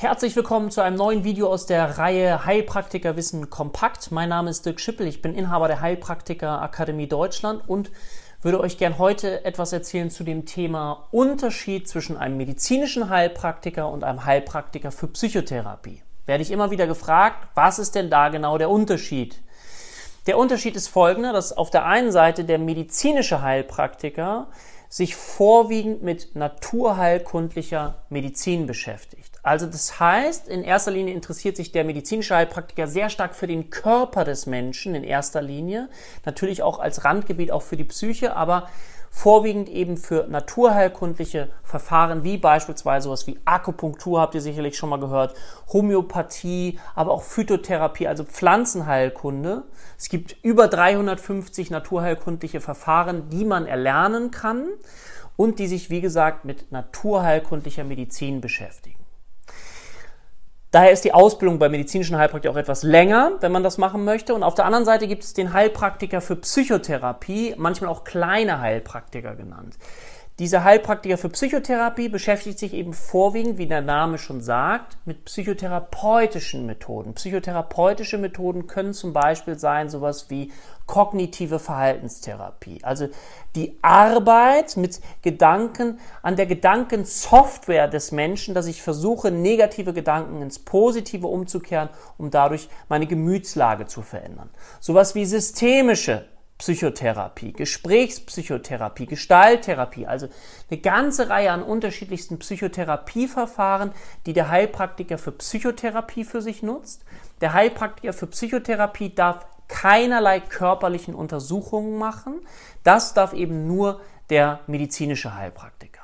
Herzlich willkommen zu einem neuen Video aus der Reihe Heilpraktiker Wissen kompakt. Mein Name ist Dirk Schippel, ich bin Inhaber der Heilpraktiker Akademie Deutschland und würde euch gern heute etwas erzählen zu dem Thema Unterschied zwischen einem medizinischen Heilpraktiker und einem Heilpraktiker für Psychotherapie. Werde ich immer wieder gefragt, was ist denn da genau der Unterschied? Der Unterschied ist folgender, dass auf der einen Seite der medizinische Heilpraktiker sich vorwiegend mit naturheilkundlicher Medizin beschäftigt. Also das heißt, in erster Linie interessiert sich der medizinische Heilpraktiker sehr stark für den Körper des Menschen in erster Linie, natürlich auch als Randgebiet auch für die Psyche, aber vorwiegend eben für naturheilkundliche Verfahren, wie beispielsweise sowas wie Akupunktur, habt ihr sicherlich schon mal gehört, Homöopathie, aber auch Phytotherapie, also Pflanzenheilkunde. Es gibt über 350 naturheilkundliche Verfahren, die man erlernen kann und die sich, wie gesagt, mit naturheilkundlicher Medizin beschäftigen. Daher ist die Ausbildung bei medizinischen Heilpraktikern auch etwas länger, wenn man das machen möchte. Und auf der anderen Seite gibt es den Heilpraktiker für Psychotherapie, manchmal auch kleine Heilpraktiker genannt. Dieser Heilpraktiker für Psychotherapie beschäftigt sich eben vorwiegend, wie der Name schon sagt, mit psychotherapeutischen Methoden. Psychotherapeutische Methoden können zum Beispiel sein sowas wie kognitive Verhaltenstherapie, also die Arbeit mit Gedanken an der Gedankensoftware des Menschen, dass ich versuche, negative Gedanken ins Positive umzukehren, um dadurch meine Gemütslage zu verändern. Sowas wie systemische Psychotherapie, Gesprächspsychotherapie, Gestalttherapie, also eine ganze Reihe an unterschiedlichsten Psychotherapieverfahren, die der Heilpraktiker für Psychotherapie für sich nutzt. Der Heilpraktiker für Psychotherapie darf keinerlei körperlichen Untersuchungen machen. Das darf eben nur der medizinische Heilpraktiker.